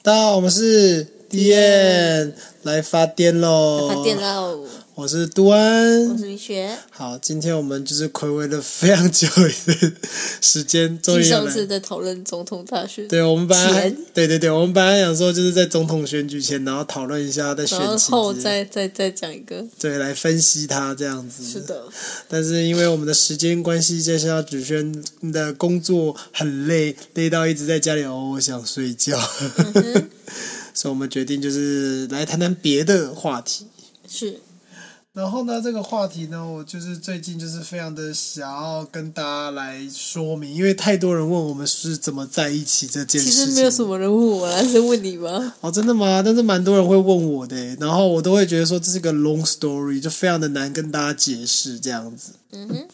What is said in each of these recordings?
大家好，我们是 D N 来发癫喽！发电喽！我是杜安，我是米雪。好，今天我们就是暌违了非常久的时间，终于上次在讨论总统大选，对我们本来对对对，我们本来想说就是在总统选举前，然后讨论一下在选后再再再讲一个，对，来分析它这样子。是的，但是因为我们的时间关系，加上子轩的工作很累，累到一直在家里哦，我想睡觉，所以我们决定就是来谈谈别的话题。是。然后呢，这个话题呢，我就是最近就是非常的想要跟大家来说明，因为太多人问我们是怎么在一起这件事情。其实没有什么人问我，而 是问你吗？哦，真的吗？但是蛮多人会问我的，然后我都会觉得说这是个 long story，就非常的难跟大家解释这样子。嗯哼。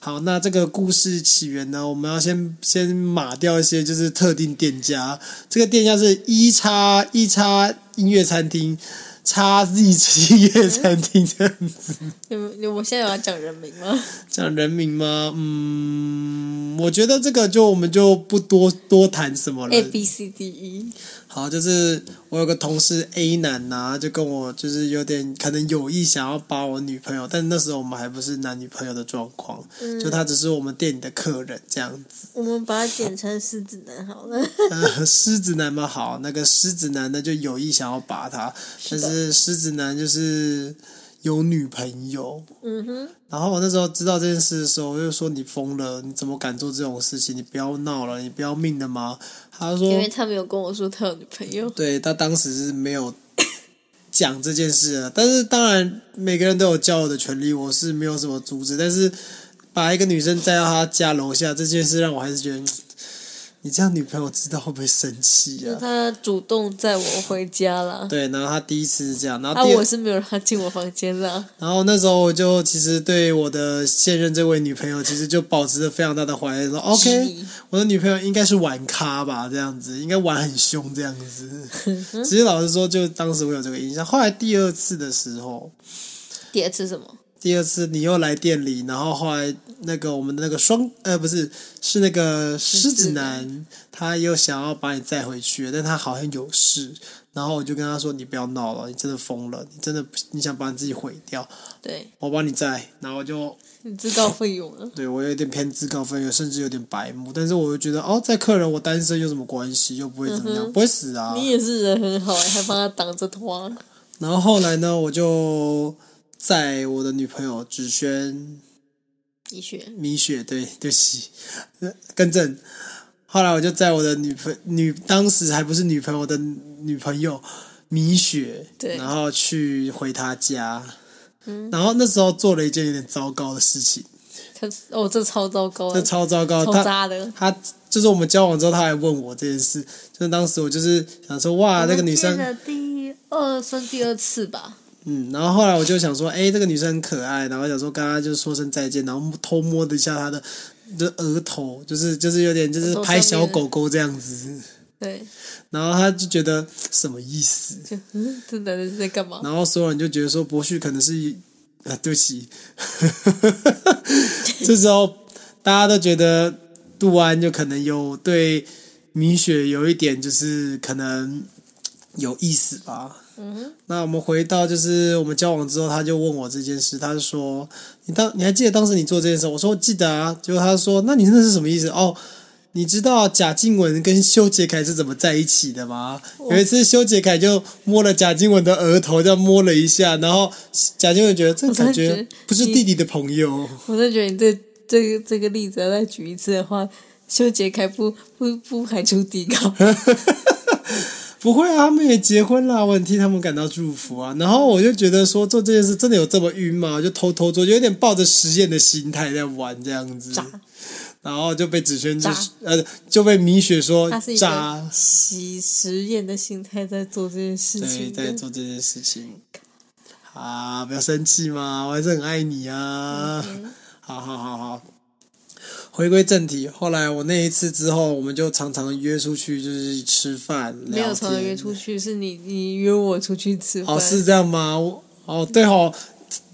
好，那这个故事起源呢，我们要先先码掉一些就是特定店家，这个店家是一叉一叉音乐餐厅。叉 Z 企业餐厅这样子，你你我现在有要讲人名吗？讲人名吗？嗯，我觉得这个就我们就不多多谈什么了。A B C D E。好，就是我有个同事 A 男呐，就跟我就是有点可能有意想要把我女朋友，但那时候我们还不是男女朋友的状况，就他只是我们店里的客人这样子。我们把它简称狮子男好了。狮子男嘛，好，那个狮子男呢就有意想要把他，但是狮子男就是有女朋友。嗯哼。然后我那时候知道这件事的时候，我就说你疯了，你怎么敢做这种事情？你不要闹了，你不要命的吗？他说，因为他没有跟我说他有女朋友。对他当时是没有讲这件事的，但是当然每个人都有交友的权利，我是没有什么阻止。但是把一个女生带到他家楼下这件事，让我还是觉得。你这样女朋友知道会不会生气啊？他主动载我回家了。对，然后他第一次是这样，然后我是没有让他进我房间的。然后那时候我就其实对我的现任这位女朋友，其实就保持着非常大的怀疑，说 OK，我的女朋友应该是玩咖吧，这样子应该玩很凶这样子。其实老实说，就当时我有这个印象。后来第二次的时候，第二次什么？第二次你又来店里，然后后来那个我们的那个双呃不是是那个狮子男，他又想要把你载回去，但他好像有事，然后我就跟他说：“你不要闹了，你真的疯了，你真的你想把你自己毁掉？”对，我帮你载，然后就自告奋勇了。对我有点偏自告奋勇，甚至有点白目，但是我又觉得哦，载客人我单身有什么关系，又不会怎么样，不会死啊。你也是人很好，还帮他挡着拖。然后后来呢，我就。在我的女朋友芷萱，米雪，米雪，对，对不起，更正。后来我就在我的女朋女，当时还不是女朋友的女朋友米雪，对，然后去回她家，嗯，然后那时候做了一件有点糟糕的事情。他哦，这超糟糕，这超糟糕，超渣的。他就是我们交往之后，他还问我这件事，就是当时我就是想说，哇，那个女生第二算第二次吧。嗯，然后后来我就想说，哎，这个女生很可爱，然后想说跟她就说声再见，然后偷摸的一下她的的额头，就是就是有点就是拍小狗狗这样子。对。然后他就觉得什么意思？这男的是在干嘛？然后所有人就觉得说，博旭可能是啊，对不起。这时候大家都觉得杜安就可能有对米雪有一点就是可能有意思吧。嗯，那我们回到就是我们交往之后，他就问我这件事，他就说：“你当你还记得当时你做这件事？”我说：“记得啊。”结果他说：“那你那是什么意思？”哦，你知道贾静雯跟修杰楷是怎么在一起的吗？有一次修杰楷就摸了贾静雯的额头，这样摸了一下，然后贾静雯觉得这感觉不是弟弟的朋友。我在觉得你这这个这个例子要再举一次的话，修杰楷不不不排除抵抗。不会啊，他们也结婚了，我很替他们感到祝福啊。然后我就觉得说做这件事真的有这么晕吗？就偷偷做，就有点抱着实验的心态在玩这样子。然后就被子轩就呃就被米雪说渣，洗实验的心态在做这件事情，在做这件事情。啊，不要生气嘛，我还是很爱你啊。好好好好。回归正题，后来我那一次之后，我们就常常约出去，就是吃饭。没有常常约出去，是你你约我出去吃。哦，是这样吗？哦，对哦，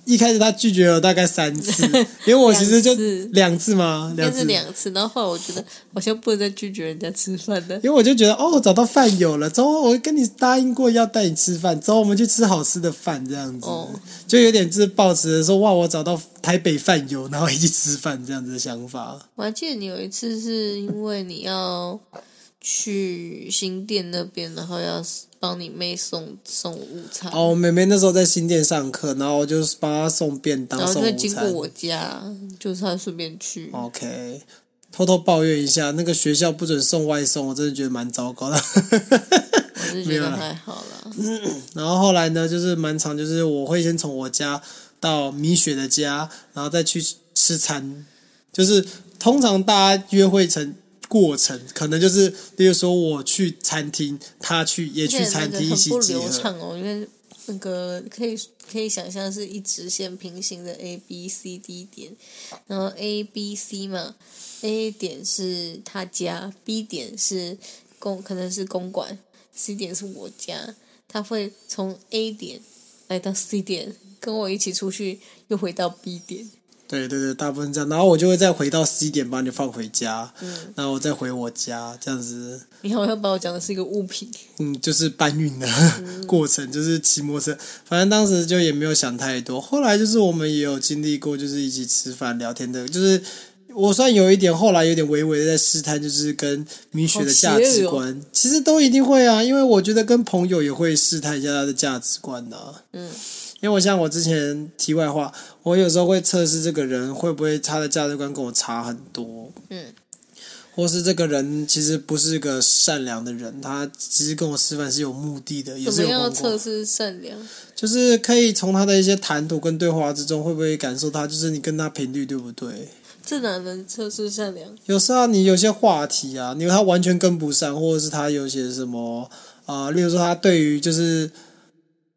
一开始他拒绝了大概三次，因为我其实就两次两次吗？应该是两次。两次，然后后来我觉得好像不能再拒绝人家吃饭了。因为我就觉得哦，找到饭友了，走，我跟你答应过要带你吃饭，走，我们去吃好吃的饭，这样子，哦就有点就是抱持着说哇，我找到台北饭友，然后一起吃饭这样子的想法。我还记得你有一次是因为你要去新店那边，然后要帮你妹送送午餐，哦，妹妹那时候在新店上课，然后我就是帮她送便当、然后就送午餐。会经过我家，就是她顺便去。OK，偷偷抱怨一下，那个学校不准送外送，我真的觉得蛮糟糕的。我是觉得还好啦。然后后来呢，就是蛮长，就是我会先从我家到米雪的家，然后再去吃餐。就是通常大家约会成过程，可能就是，例如说我去餐厅，他去也去餐厅一起。流畅哦，因为那个可以可以想象是一直线平行的 A B C D 点，然后 A B C 嘛，A 点是他家，B 点是公可能是公馆，C 点是我家，他会从 A 点来到 C 点，跟我一起出去，又回到 B 点。对对对，大部分这样，然后我就会再回到十一点把你放回家，嗯然后我再回我家，这样子。你好像把我讲的是一个物品，嗯，就是搬运的嗯 过程，就是骑摩托车。反正当时就也没有想太多。后来就是我们也有经历过，就是一起吃饭聊天的，就是我算有一点，后来有点微微的在试探，就是跟米雪的价值好观，其实都一定会啊，因为我觉得跟朋友也会试探一下他的价值观的、嗯。因为我像我之前题外话，我有时候会测试这个人会不会他的价值观跟我差很多，嗯，或是这个人其实不是个善良的人，他其实跟我吃饭是有目的的，也怎么样是有测试善良？就是可以从他的一些谈吐跟对话之中，会不会感受他就是你跟他频率对不对？这哪能测试善良？有时候你有些话题啊，你他完全跟不上，或者是他有些什么啊、呃例如说他对于就是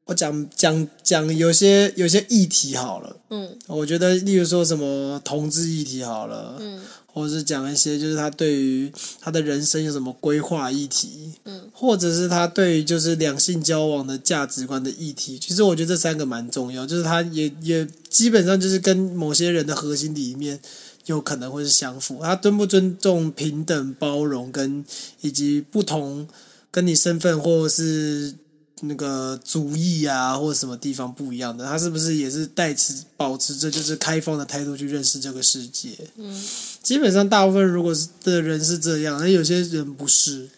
我讲讲讲有些有些议题好了。嗯我觉得，例如说什么同志议题好了，嗯或者是讲一些就是他对于他的人生有什么规划议题，嗯，或者是他对于就是两性交往的价值观的议题。其实我觉得这三个蛮重要，就是他也也基本上就是跟某些人的核心理念有可能会是相符。他尊不尊重平等、包容跟以及不同跟你身份或者是那个主义啊，或者什么地方不一样的，他是不是也是带持保持着就是开放的态度去认识这个世界？嗯，基本上大部分如果是的人是这样，那有些人不是。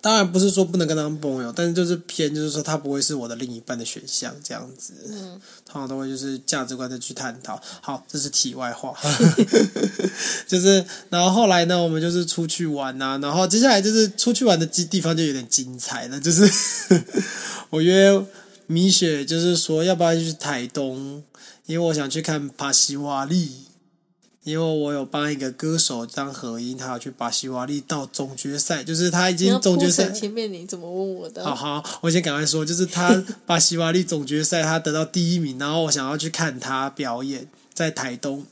当然不是说不能跟他们朋友，但是就是偏就是说他不会是我的另一半的选项这样子。嗯，通常都会就是价值观的去探讨。好，这是题外话，就是然后后来呢，我们就是出去玩呐、然后接下来就是出去玩的地地方就有点精彩了，就是 我约米雪，就是说要不要去台东，因为我想去看帕西瓦利。因为我有帮一个歌手当和音，他要去巴西瓦利到总决赛，就是他已经总决赛前面你怎么问我的？好好，我先赶快说，就是他巴西瓦利总决赛他得到第一名，然后我想要去看他表演，在台东。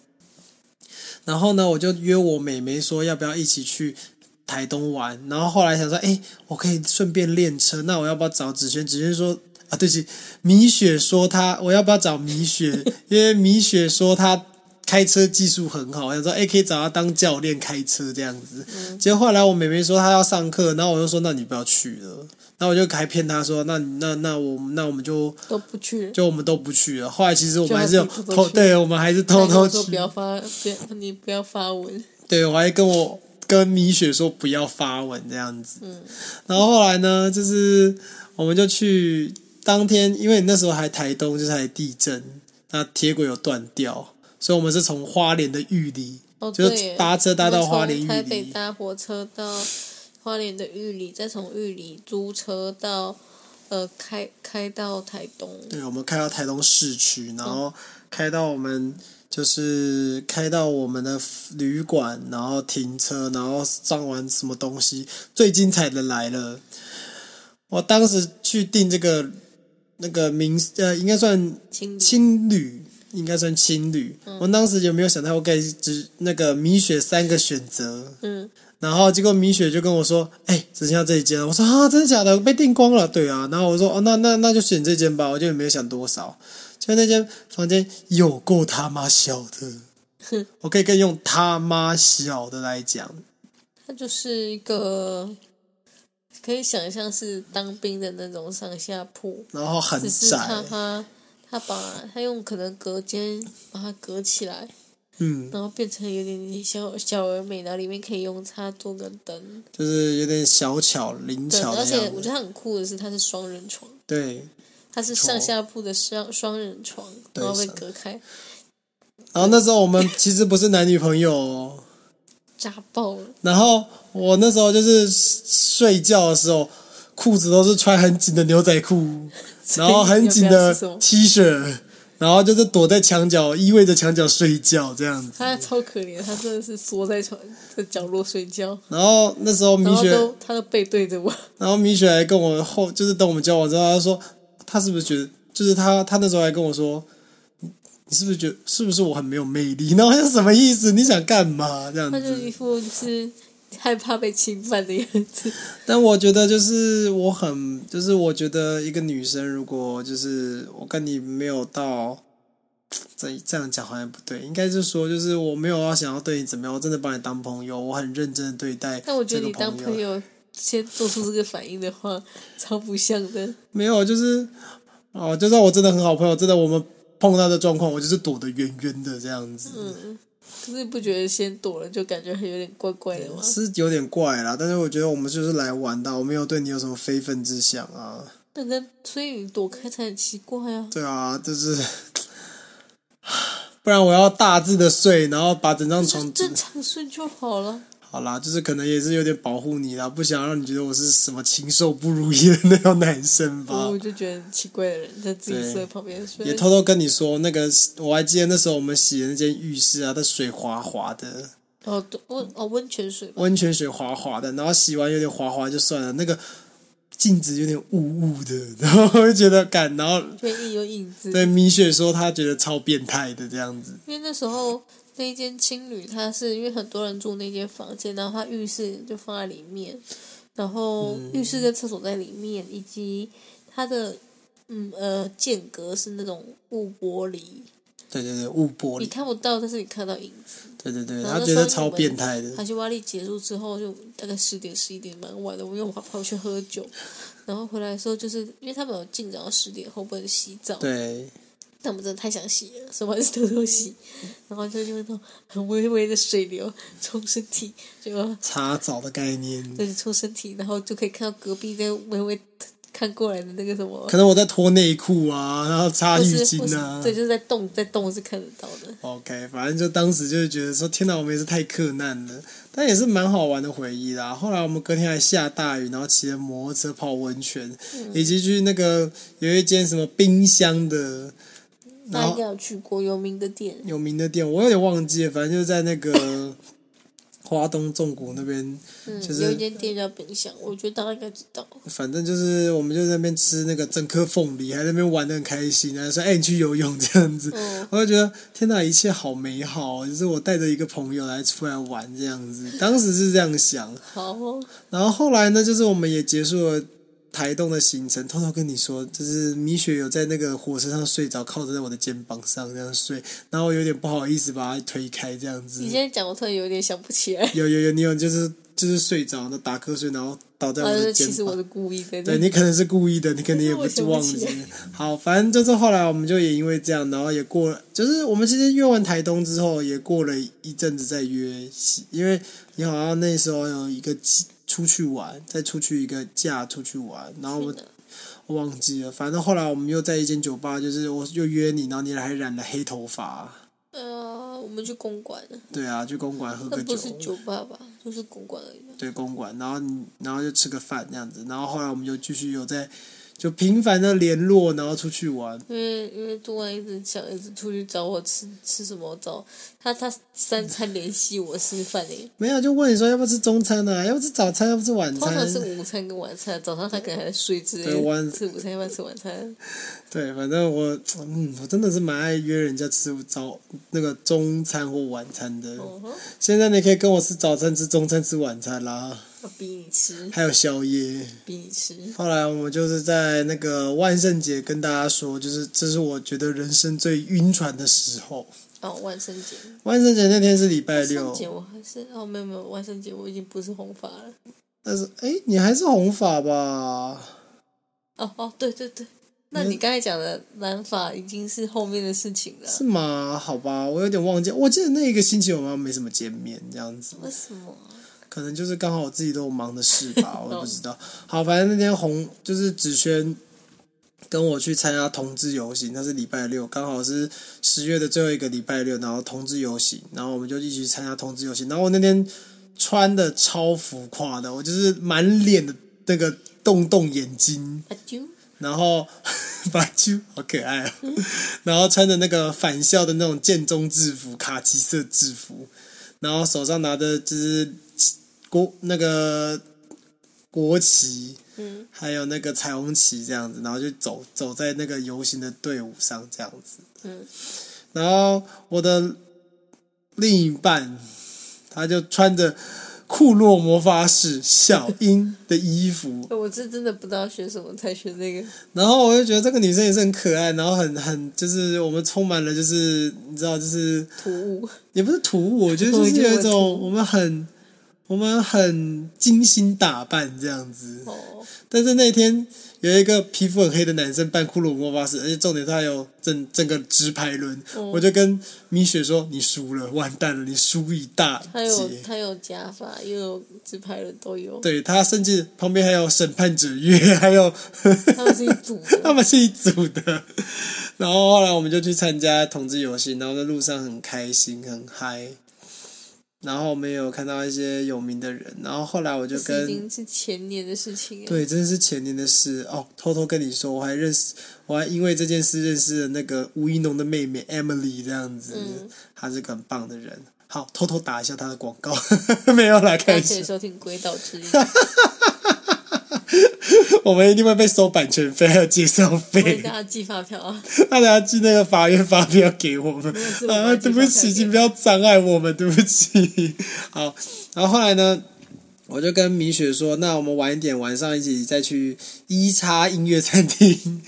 然后呢，我就约我妹妹说要不要一起去台东玩。然后后来想说，哎，我可以顺便练车，那我要不要找子轩？子轩说啊，对不起，米雪说他我要不要找米雪？因为米雪说他开车技术很好，我想说哎，可以找他当教练开车这样子。结果后来我妹妹说她要上课，然后我就说那你不要去了。然后我就还骗她说，那你那那我那我们就都不去，就我们都不去了。后来其实我们还是有偷对我们还是偷偷去说不。要发，不要你不要发文。对我还跟我跟米雪说不要发文这样子。嗯然后后来呢，就是我们就去当天，因为那时候还台东就是还地震，那铁轨有断掉，所以我们是从花莲的玉里，哦，就搭车搭到花莲玉台北。搭火车到花莲的玉里，再从玉里租车到呃开开到台东。对，我们开到台东市区，然后开到我们就是开到我们的旅馆，然后停车，然后上完什么东西，最精彩的来了。我当时去订这个那个民呃，应该算青青旅，应该算青旅。我当时有没有想到我给只那个米雪三个选择？嗯，然后结果米雪就跟我说：“哎、只剩下这一间了。”我说：“啊，真的假的？被订光了？”对啊。然后我说：“哦，那那那就选这间吧。”我就也没有想多少。就那间房间有够他妈小的，我可以跟用他妈小的来讲，它就是一个可以想象是当兵的那种上下铺，然后很窄，他他他把他用可能隔间把它隔起来，嗯，然后变成有点小小而美，然后里面可以用插座跟灯。就是有点小巧灵，巧的而且。我觉得它很酷的是，它是双人床，对，它是上下铺的双双人床，然后被隔开，然后那时候我们其实不是男女朋友、哦，炸爆了。然后我那时候就是睡觉的时候，裤子都是穿很紧的牛仔裤，然后很紧的 T 恤，然后就是躲在墙角，依偎着墙角睡觉这样子。他超可怜，他真的是缩在床的角落睡觉，然后那时候米雪，都他都背对着我，然后米雪还跟我后，就是等我们交往之后，他说他是不是觉得，就是他他那时候还跟我说，你你是不是觉得是不是我很没有魅力？然后是什么意思？你想干嘛这样子他就一？副就是害怕被侵犯的样子。但我觉得就是我很，就是我觉得一个女生如果就是我跟你没有到。这这样讲好像不对，应该是说，就是我没有要想要对你怎么样，我真的把你当朋友，我很认真的对待但我觉得你当朋友先做出这个反应的话，超不像的。没有，就是哦，就算我真的很好朋友，真的我们碰到的状况，我就是躲得远远的这样子，嗯，可是你不觉得先躲了就感觉有点怪怪的吗？是有点怪啦。但是我觉得我们就是来玩的，我没有对你有什么非分之想啊。那那所以你躲开才很奇怪啊。对啊，就是，不然我要大致的睡，然后把整张床正常睡就好了。好啦，就是可能也是有点保护你啦，不想让你觉得我是什么禽兽不如意的那种男生吧。我就觉得奇怪的人在自己对睡旁边睡也，偷偷跟你说，那个我还记得那时候我们洗的那间浴室啊，它水滑滑的，哦对温哦温泉水吧，温泉水滑滑的，然后洗完有点滑滑就算了，那个镜子有点雾雾的，然后我就觉得干，然后就印有影子。对米雪说她觉得超变态的这样子，因为那时候那一间青旅，它是因为很多人住那间房间，然后它浴室就放在里面，然后浴室跟厕所在里面，以及它的嗯呃间隔是那种雾玻璃，对对对，雾玻璃。你，看不到，但是你看到影子。对对对，然后她觉得超变态的，海西瓦利结束之后，就大概十点十一点蛮晚的，我又跑跑去喝酒，然后回来的时候，就是因为他们有禁止到十点后不能洗澡，对，但我们真的太想洗了，所以我还是偷偷洗，然后就用那种很微微的水流冲身体，就擦澡的概念，对冲身体，然后就可以看到隔壁在微微看过来的那个什么，可能我在脱内裤啊，然后擦或浴巾啊，对，就是在动，在动是看得到的。OK，反正就当时就是觉得说，天哪，我们也是太克难了，但也是蛮好玩的回忆啦。后来我们隔天还下大雨，然后骑着摩托车泡温泉，嗯以及去那个有一间什么冰箱的，然后大家应该有去过有名的店，有名的店，我有点忘记了，反正就是在那个 华东纵谷那边，嗯，就是有一间店叫冰箱，我觉得大家应该知道。反正就是我们就在那边吃那个整颗凤梨，还在那边玩的很开心，然后说：“哎、你去游泳这样子。嗯我就觉得天哪，一切好美好哦，就是我带着一个朋友来出来玩这样子，当时是这样想。好哦，然后后来呢，就是我们也结束了台东的行程，偷偷跟你说，就是米雪有在那个火车上睡着，靠着在我的肩膀上这样睡，然后我有点不好意思把她推开这样子你。现在讲，我突然有点想不起来。有有有，你有就是就是睡着，然后打瞌睡，然后倒在我啊，的肩膀其实我。是故意的。对你可能是故意的，你肯定也不忘记。好，反正就是后来我们就也因为这样，然后也过了，就是我们其实约完台东之后，也过了一阵子再约，因为你好像那时候有一个出去玩，再出去一个假出去玩，然后我我忘记了，反正后来我们又在一间酒吧，就是我又约你，然后你还染了黑头发，呃，我们去公馆了，对啊，去公馆喝个酒那不，是酒吧吧？就是公馆而已。对公馆，然后你然后就吃个饭这样子，然后后来我们就继续有在就频繁的联络，然后出去玩。因为因为杜安一直想一直出去找我吃吃什么找他他三餐联系我吃饭诶，没有，就问你说要不要吃中餐呢、要不要吃早餐，要不要吃晚餐通常餐？是午餐跟晚餐，早上他可能还在睡之类对晚午餐要不要吃晚餐？对，反正我嗯，我真的是蛮爱约人家吃早那个中餐或晚餐的。现在你可以跟我吃早餐、吃中餐、吃晚餐啦。要逼你吃，还有宵夜。逼你吃。后来我们就是在那个万圣节跟大家说，就是这是我觉得人生最晕船的时候。哦，万圣节，万圣节那天是礼拜万圣六，节我还是哦，没有没有，万圣节我已经不是红发了。但是哎，你还是红发吧？哦哦，对对对，那你刚才讲的蓝发已经是后面的事情了。是吗？好吧，我有点忘记。我记得那一个星期我们没什么见面，这样子，为什么啊？可能就是刚好我自己都有忙的事吧，我也不知道。好，反正那天红就是子轩跟我去参加同志游行，那是礼拜六，刚好是十月的最后一个礼拜六，然后同志游行，然后我们就一起去参加同志游行。然后我那天穿的超浮夸的，我就是满脸的那个洞洞眼睛，然后把揪好可爱啊，然后穿着那个返校的那种建中制服，卡其色制服，然后手上拿着就是国那个国旗，嗯，还有那个彩虹旗这样子，然后就走走在那个游行的队伍上这样子，嗯，然后我的另一半他就穿着库洛魔法使小樱的衣服，我是真的不知道学什么才学这个。然后我就觉得这个女生也是很可爱，然后很很就是我们充满了就是你知道就是突兀，也不是突兀，我觉得就是有一种我们很我们很精心打扮这样子。哦，但是那天有一个皮肤很黑的男生扮骷髅魔法师，而且重点他有整整个直排轮，哦我就跟米雪说：“你输了，完蛋了，你输一大他有。”他有假发，又有直排轮都有，对他甚至旁边还有审判者月，还有他们是一组的。他们是一组的。然后后来我们就去参加同志游戏，然后在路上很开心很嗨。然后我们也有看到一些有名的人，然后后来我就跟已跟经是前年的事情。对，真的是前年的事哦。偷偷跟你说，我还认识，我还因为这件事认识了那个吴一农的妹妹 Emily，这样子，嗯她是个很棒的人。好，偷偷打一下她的广告，没有啦，大开始，收听《鬼岛之音》，我们一定会被收版权费还有介绍为费，大家寄发票啊！大家寄那个法院发票给我们啊，对不起，请不要障碍我们，对不起。好，然后后来呢？我就跟米雪说，那我们晚一点，晚上一起再去一叉音乐餐厅，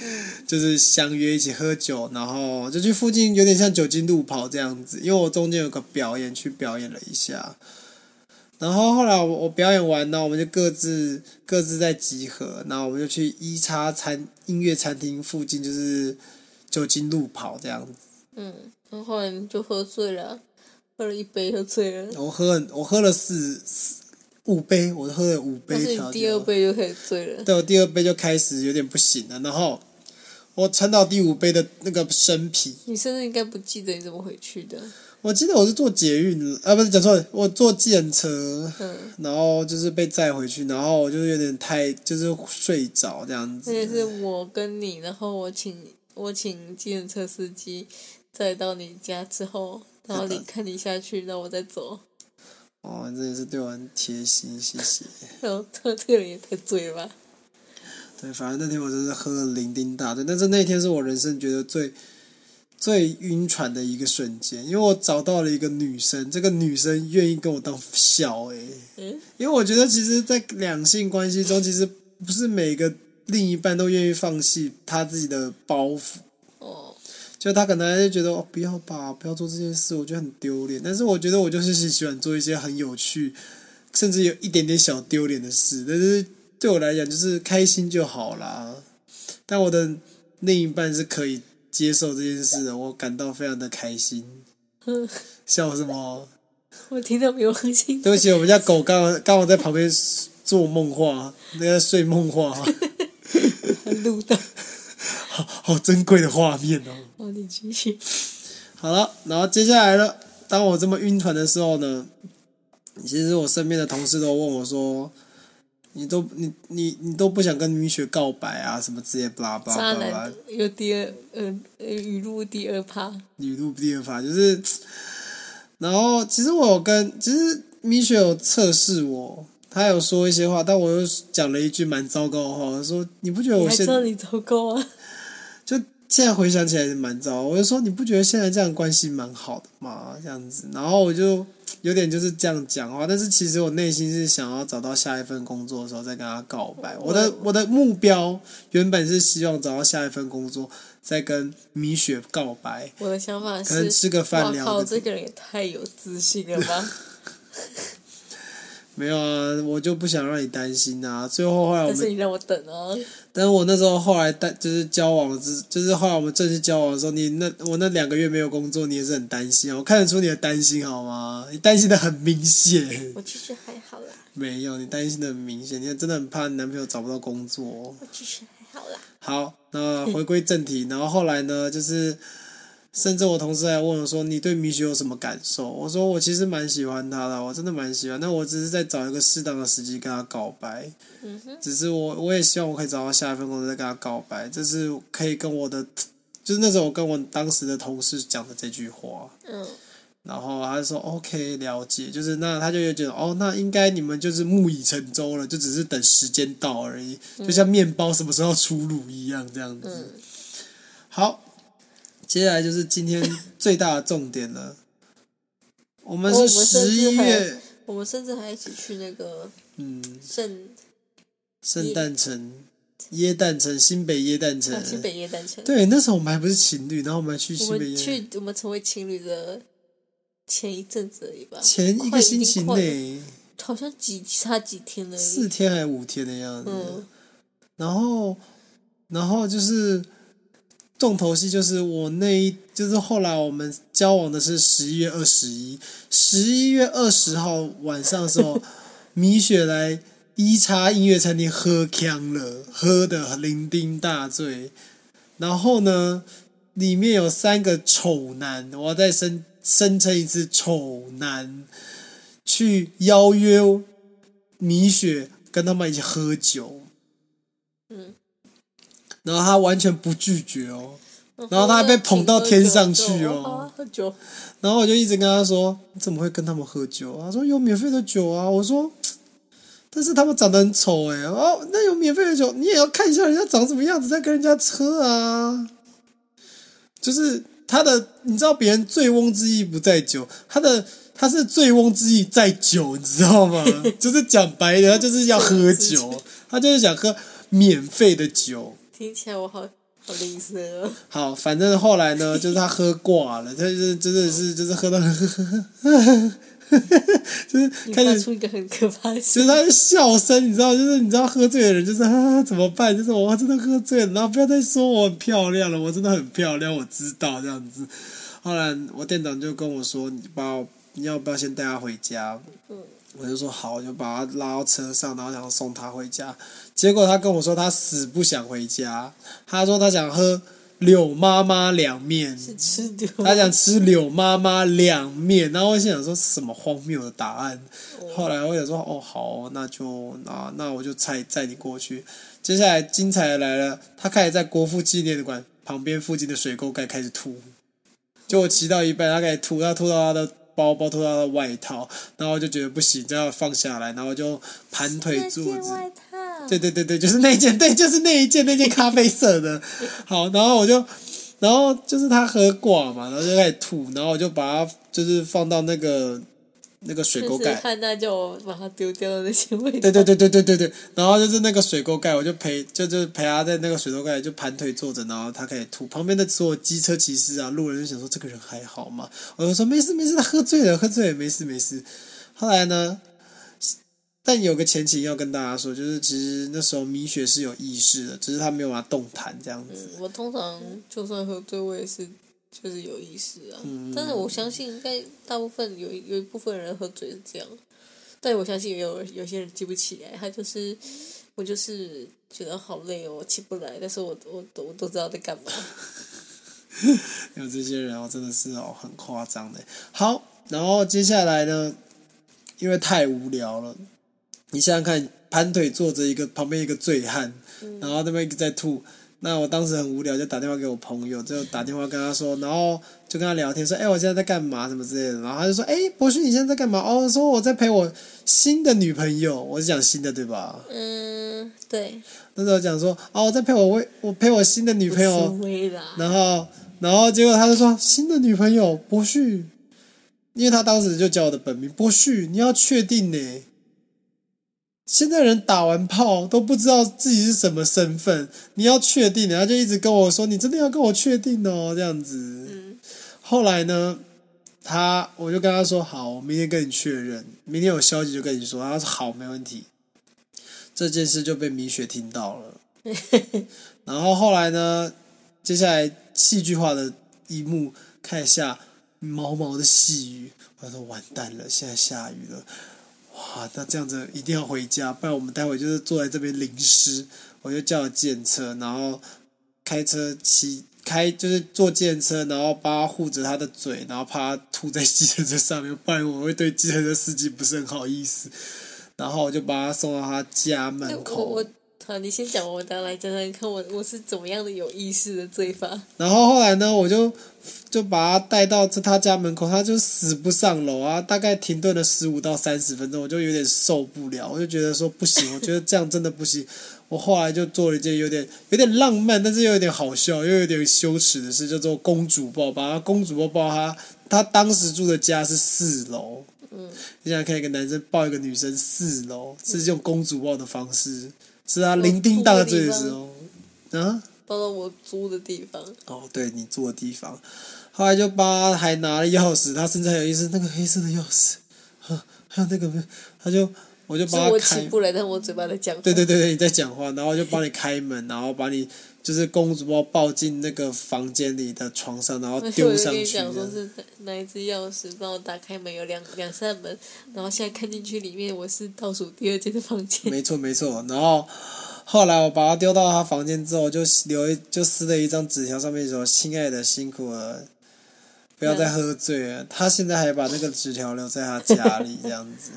就是相约一起喝酒，然后就去附近有点像酒精路跑这样子，因为我中间有个表演去表演了一下，然后后来我我表演完呢，我们就各自各自在集合，然后我们就去一叉餐音乐餐厅附近，就是酒精路跑这样子。嗯，然后后来就喝醉了，喝了一杯喝醉了。我喝很我喝了四四五杯，我喝了五杯第二。杯就开始醉了。对，我第二杯就开始有点不行了，然后我撑到第五杯的那个生啤，你甚至应该不记得你怎么回去的。我记得我是坐捷运，啊，不是讲错了，我坐计程车，嗯，然后就是被载回去，然后我就有点太就是睡着这样子。而且是我跟你，然后我请我请计程车司机载到你家之后，然后你看你下去，然后我再走。哦，这也是对我很贴心，谢谢。然后这这个人也太醉了吧？对，反正那天我真是喝了酩酊大醉，但是那天是我人生觉得最最晕船的一个瞬间，因为我找到了一个女生，这个女生愿意跟我当小诶、嗯，因为我觉得其实，在两性关系中，其实不是每个另一半都愿意放弃他自己的包袱，哦，就他可能还是觉得哦，不要吧，不要做这件事，我觉得很丢脸。但是我觉得我就是喜欢做一些很有趣，甚至有一点点小丢脸的事，但是对我来讲就是开心就好啦。但我的另一半是可以接受这件事，我感到非常的开心。笑什么？我听到没有很心对不起，我们家狗刚刚刚好在旁边做梦话，那个睡梦话，录到。好好珍贵的画面哦。好，你继续。好了，然后接下来呢，当我这么晕船的时候呢，其实我身边的同事都问我说：“你都你你你都不想跟米雪告白啊？什么之类，巴拉巴渣拉巴拉男。有第二呃呃语录第二趴，语录第二趴就是，然后其实我有跟，其实米雪有测试我，他有说一些话，但我又讲了一句蛮糟糕的话，我说你不觉得我现还知道你糟糕啊？就现在回想起来是蛮糟，我就说你不觉得现在这样关系蛮好的吗？这样子，然后我就有点就是这样讲话，但是其实我内心是想要找到下一份工作的时候再跟他告白。我的我的目标原本是希望找到下一份工作再跟米雪告白。我的想法是，可能吃个饭聊靠，这个人也太有自信了吧！没有啊，我就不想让你担心啊。最后后来我们，但是你让我等啊，但是我那时候后来担就是交往之，就是后来我们正式交往的时候，你那我那两个月没有工作，你也是很担心啊。我看得出你的担心好吗？你担心的很明显。我其实还好啦，没有，你担心的很明显，你真的很怕你男朋友找不到工作。我其实还好啦。好，那回归正题，然后后来呢，就是甚至我同事还问我说：“你对米雪有什么感受？”我说：“我其实蛮喜欢她的，我真的蛮喜欢。那我只是在找一个适当的时机跟她告白。嗯，只是我我也希望我可以找到下一份工作再跟她告白，这是可以跟我的，就是那时候我跟我当时的同事讲的这句话。嗯，然后他就说 OK 了解，就是那他就有觉得哦，那应该你们就是木已成舟了，就只是等时间到而已，就像面包什么时候出炉一样这样子。嗯好，接下来就是今天最大的重点了。我们是十一月，我们甚至还一起去那个嗯，圣圣诞城、耶诞城、新北耶诞城啊，新北耶诞城。对，那时候我们还不是情侣，然后我们还去新北耶们去我们成为情侣的前一阵子而已吧，前一个星期内，好像几差几天了。四天还是五天的样子。嗯，然后，然后就是重头戏，就是我那一，就是后来我们交往的是十一月二十一，十一月二十号晚上的时候，米雪来一叉音乐餐厅喝呛了，喝的酩酊大醉。然后呢，里面有三个丑男，我要再声声称一次，丑男去邀约米雪跟他们一起喝酒。嗯，然后他完全不拒绝哦，然后他还被捧到天上去哦喝酒，然后我就一直跟他说：“你怎么会跟他们喝酒？”他说：“有免费的酒啊。”我说：“但是他们长得很丑哎、哦，那有免费的酒，你也要看一下人家长什么样子再跟人家喝啊。”就是他的，你知道别人醉翁之意不在酒，他的他是醉翁之意在酒，你知道吗？就是讲白的，他就是要喝酒，他就是想喝免费的酒。听起来我好好吝啬哦。好，反正后来呢，就是他喝挂了，他就是真的是就是喝到，就是开始，出一个很可怕的，就是他的笑声，你知道，就是你知道喝醉的人就是啊怎么办？就是我真的喝醉了，然后不要再说我很漂亮了，我真的很漂亮，我知道这样子。后来我店长就跟我说，你把我你要不要先带他回家？嗯我就说好，我就把他拉到车上，然后想送他回家。结果他跟我说他死不想回家，他说他想喝柳妈妈凉面。他想吃柳妈妈凉面。然后我心想说什么荒谬的答案。后来我想说哦好，那就那那我就载载你过去。接下来精彩的来了，他开始在国父纪念馆旁边附近的水沟盖开始吐。就我骑到一半，他开始吐，他吐到他的包包，吐到他的外套，然后我就觉得不行，就要放下来，然后就盘腿坐着。对对对对，就是那一件，对，就是那一件，那件咖啡色的。好，然后我就，然后就是他喝挂嘛，然后就开始吐，然后我就把它就是放到那个那个水沟就是盖。汉娜叫我把它丢掉的那些味道。对对对对对对对，然后就是那个水沟盖，我就陪就就陪他在那个水沟盖就盘腿坐着，然后他开始吐。旁边的所有机车骑士啊、路人就想说这个人还好吗？我就说没事没事，他喝醉了，喝醉了，没事没事。后来呢，但有个前情要跟大家说，就是其实那时候米雪是有意识的，只是他没有办法动弹这样子。嗯，我通常就算喝醉，我也是就是有意思啊。嗯但是我相信，应该大部分有有一部分人喝醉是这样，但我相信也有有些人记不起来，他就是我就是觉得好累哦，我起不来，但是我我都我都知道在干嘛。有这些人哦，真的是哦很夸张的。好，然后接下来呢，因为太无聊了，你想想看，盘腿坐着一个旁边一个醉汉，然后那边一直在吐。那我当时很无聊，就打电话给我朋友，就打电话跟他说，然后就跟他聊天，说：“哎、我现在在干嘛？什么之类的。”然后他就说：“哎、博勋，你现在在干嘛？”哦，说我在陪我新的女朋友，我是讲新的对吧？嗯，对，那时候讲说：“哦，我在陪我为我陪我新的女朋友。”然后，然后结果他就说新的女朋友博旭，因为他当时就叫我的本名博旭，你要确定呢。现在人打完炮都不知道自己是什么身份，你要确定，然后就一直跟我说，你真的要跟我确定哦，这样子。后来呢，他我就跟他说，好，我明天跟你确认，明天有消息就跟你说。他说好，没问题。这件事就被米雪听到了。然后后来呢，接下来戏剧化的一幕，看一下毛毛的细雨，我说完蛋了，现在下雨了。哇，那这样子一定要回家，不然我们待会就是坐在这边淋湿。我就叫了电车，然后开车骑开，就是坐电车，然后帮他护着他的嘴，然后怕他吐在计程车上面，不然我会对计程车司机不是很好意思。然后我就把他送到他家门口。好，你先讲，我等来讲讲看，我我是怎么样的有意识的罪犯。然后后来呢，我就就把他带到他家门口，他就死不上楼啊，大概停顿了十五到三十分钟，我就有点受不了，我就觉得说不行，我觉得这样真的不行。我后来就做了一件有点有点浪漫，但是又有点好笑，又有点羞耻的事，叫做公主抱，把他公主抱抱他，他当时住的家是四楼。嗯，你想看一个男生抱一个女生四楼，是用公主抱的方式。是啊，伶仃大醉的时候，啊，抱到我租的地方。哦，对你住的地方，后来就把还拿了钥匙，他身上有一只那个黑色的钥匙，呵，还有那个，他就我就帮他开。起不来，但我嘴巴在讲。对对对对，你在讲话，然后就帮你开门，然后把你就是公主抱抱进那个房间里的床上，然后丢上去。讲说是拿一只钥匙帮我打开门，有两两扇门，然后现在看进去里面，我是倒数第二间的房间。没错没错，然后后来我把他丢到他房间之后，就留一就撕了一张纸条，上面说：“亲爱的，辛苦了，不要再喝醉了。”他现在还把那个纸条留在他家里，这样子。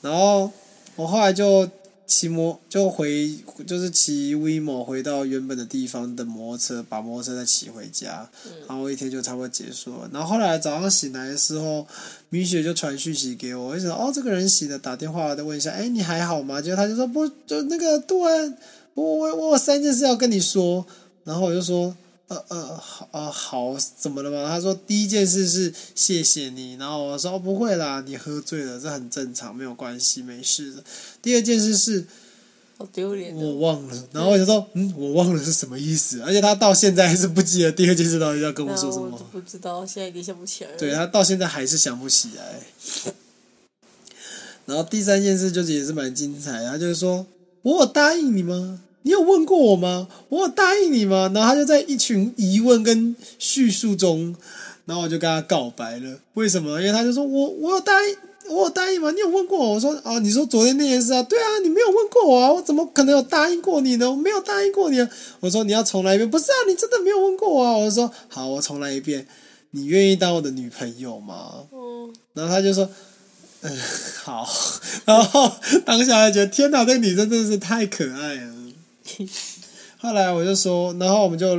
然后我后来就骑摩就回就是骑 WeMo 回到原本的地方等摩托车，把摩托车再骑回家，然后一天就差不多结束了。然后后来早上醒来的时候，米雪就传讯息给我，我想哦这个人醒了，打电话再问一下，哎你还好吗？结果他就说不就那个杜安，我我我有三件事要跟你说，然后我就说。呃呃好呃好怎么了吗？他说第一件事是谢谢你，然后我说哦不会啦，你喝醉了，这很正常，没有关系，没事的。第二件事是，好丢脸，我忘了，然后我就说嗯，我忘了是什么意思，而且他到现在还是不记得第二件事到底要跟我说什么，不知道，现在已经想不起来了。对他到现在还是想不起来。然后第三件事就是也是蛮精彩，他就是说我有答应你吗？你有问过我吗？我有答应你吗？然后他就在一群疑问跟叙述中，然后我就跟他告白了。为什么？因为他就说我我有答应，我有答应吗？你有问过我？我说啊，你说昨天那件事啊，对啊，你没有问过我啊，我怎么可能有答应过你呢？我没有答应过你。啊。我说你要重来一遍，不是啊，你真的没有问过我啊。我说好，我重来一遍，你愿意当我的女朋友吗？嗯。然后他就说嗯好，然后当下就觉得天哪，这个女生真的是太可爱了。后来我就说，然后我们就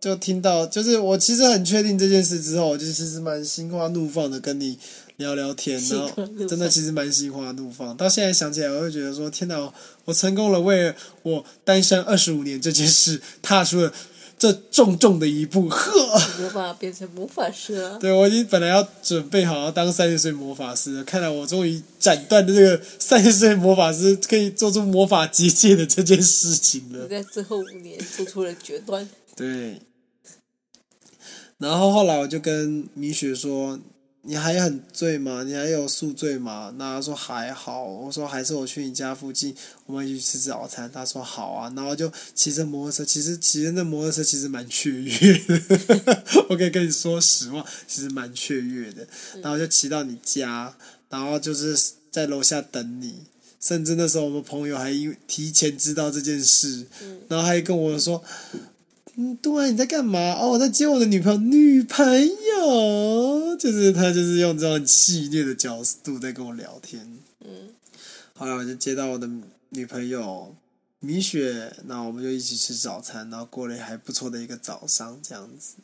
就听到，就是我其实很确定这件事之后，我就其实蛮心花怒放的跟你聊聊天，然后真的其实蛮心花怒放。到现在想起来，我会觉得说，天哪，我成功了，为了我单身二十五年这件事踏出了。这重重的一步，呵！魔法变成魔法师了。对，我已经本来要准备好要当三十岁魔法师了，看来我终于斩断的这个三十岁魔法师可以做出魔法结界的这件事情了。在最后五年做出了决断。对。然后后来我就跟米雪说。你还很醉吗？你还有宿醉吗？那他说还好。我说还是我去你家附近，我们一起吃早餐。他说好啊。然后就骑着摩托车，其实骑着那摩托车其实蛮雀跃的。我可以跟你说实话，其实蛮雀跃的。然后就骑到你家，然后就是在楼下等你。甚至那时候我们朋友还因提前知道这件事，然后还跟我说。嗯，杜安，你在干嘛？哦，我在接我的女朋友。女朋友就是他，就是用这种戏谑的角度在跟我聊天。嗯，后来我就接到我的女朋友米雪，那我们就一起吃早餐，然后过了还不错的一个早上，这样子。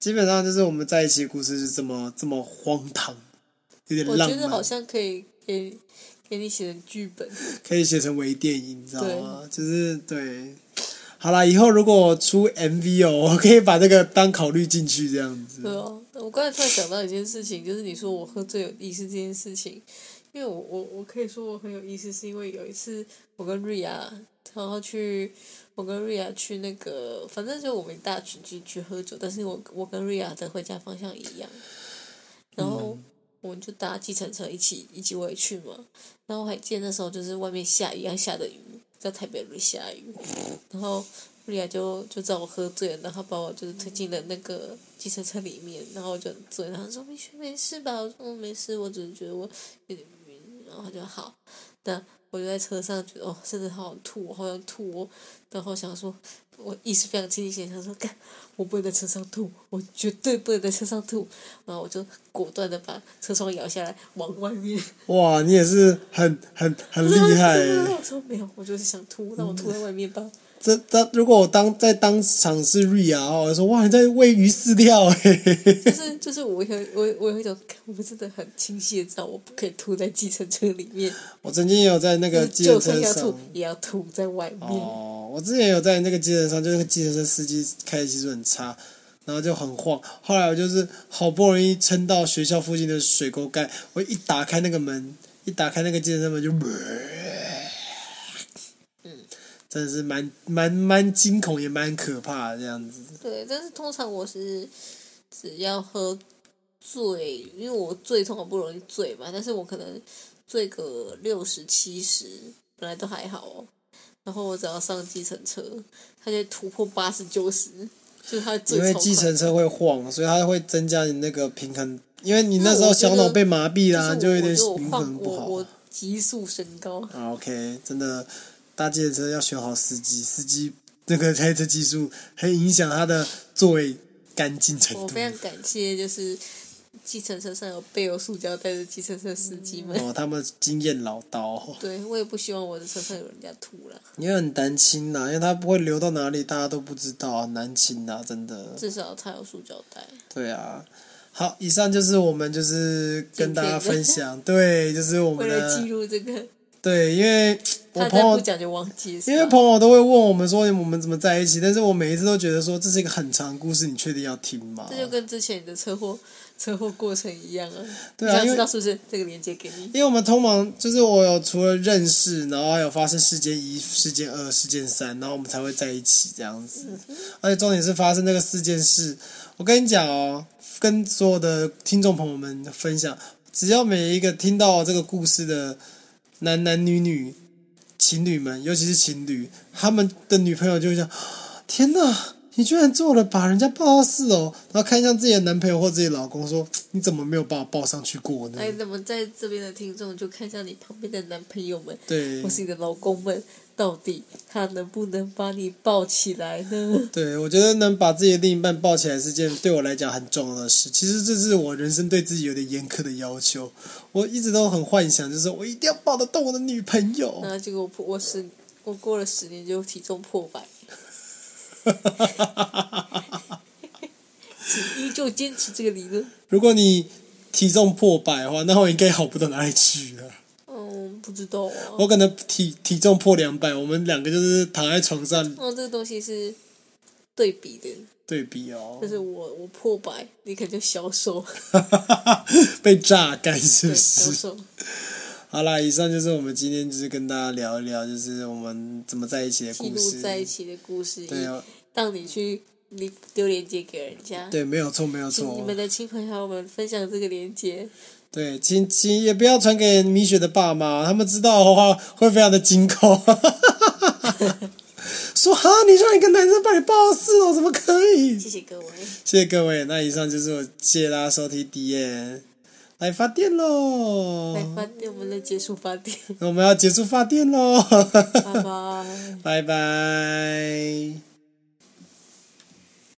基本上就是我们在一起的故事是这么这么荒唐，有点浪漫。我觉得好像可以给给你写成剧本，可以写成微电影，你知道吗？就是对。好啦，以后如果我出 MV 哦，我可以把这个当考虑进去这样子。对哦，我刚才突然想到一件事情，就是你说我喝醉有意思这件事情，因为我我我可以说我很有意思，是因为有一次我跟瑞亚，然后去我跟瑞亚去那个，反正就我们一大群去去喝酒，但是我我跟瑞亚的回家方向一样，然后我们就搭计程车一起一起回去嘛，然后我还记得那时候就是外面下雨，还下的雨，在台北路下雨，然后瑞亚就就知道我喝醉了，然后把我就是推进了那个计程车里面，然后我就醉，然后说没事没事吧，我说我没事，我只是觉得我有点晕，然后就好，但我就在车上觉得哦真的好想吐，好想吐，然后想说，我意识非常清醒，想说干我不能在车上吐，我绝对不能在车上吐，然后我就果断的把车窗摇下来往外面。哇，你也是很很很厉害耶。我说没有，我就是想吐，那我吐在外面吧。这当如果我当在当场是瑞亚哦，我说哇你在喂鱼饲料哎，就是就是我有我我有一种，我真的很清晰的知道我不可以吐在计程车里面，我曾经也有在那个计程车吐，也要吐在外面。哦，我之前有在那个计程上，就那个计程车司机开的技术很差，然后就很晃。后来我就是好不容易撑到学校附近的水沟盖，我一打开那个门，一打开那个计程车门就，嗯，真的是蛮蛮蛮惊恐，也蛮可怕这样子。对，但是通常我是只要喝醉，因为我醉通常不容易醉嘛，但是我可能醉个六十七十，本来都还好哦。然后我只要上计程车，它就突破八十九十，就它因为计程车会晃，所以它会增加你那个平衡。因为你那时候小脑被麻痹啦，就有点平衡不好。我我急速升高。，OK，真的搭计程车要选好司机，司机那个开车技术很影响他的座位干净程度。我非常感谢，就是计程车上有备有塑胶袋的计程车司机们。哦，他们经验老道，对我也不希望我的车上有人家吐了，因为很难清呐，因为它不会流到哪里，大家都不知道，很难清呐，真的。至少它有塑胶袋。对啊，好，以上就是我们就是跟大家分享，对，就是我们为了记的录这个，对，因为我朋友不讲就忘记。因为朋友都会问我们说我们怎么在一起，但是我每一次都觉得说这是一个很长的故事，你确定要听吗？这就跟之前你的车祸车祸过程一样啊。对啊因为你想知道是不是这个链接给你？因为我们通常就是我有除了认识，然后还有发生事件一、事件二、事件三，然后我们才会在一起这样子。而且重点是发生那个事件事，我跟你讲哦，跟所有的听众朋友们分享，只要每一个听到这个故事的男男女女情侣们，尤其是情侣，他们的女朋友就会想：天哪！你居然做了把人家抱到四楼，然后看向自己的男朋友或自己老公说：“你怎么没有把我抱上去过呢？”哎，怎么在这边的听众就看向你旁边的男朋友们，对或是你的老公们，到底他能不能把你抱起来呢？对，我觉得能把自己的另一半抱起来是件对我来讲很重要的事。其实这是我人生对自己有点严苛的要求。我一直都很幻想，就是我一定要抱得动我的女朋友。然后结果我破我十我过了十年就体重破百，请依旧坚持这个理论。如果你体重破百的话，那我应该好不到哪里去知道啊。我可能体体重破两百，我们两个就是躺在床上哦，这个东西是对比的，对比哦就，是我我破百，你可能就消瘦，被榨干是对，不是？消瘦。好啦，以上就是我们今天就是跟大家聊一聊，就是我们怎么在一起的记录故事。在一起的故事，对哦，让你去你丢链接给人家，对，没有错，没有错。你们的亲朋好友们分享这个链接。对，请请也不要传给米雪的爸妈，他们知道的话会非常的惊恐。说哈，你让一个男生把你抱到四楼，怎么可以？谢谢各位，谢谢各位，那以上就是我谢谢大家收听 D N 来发电喽来，发电，我们来结束发电，我们要结束发电喽，拜拜。拜拜。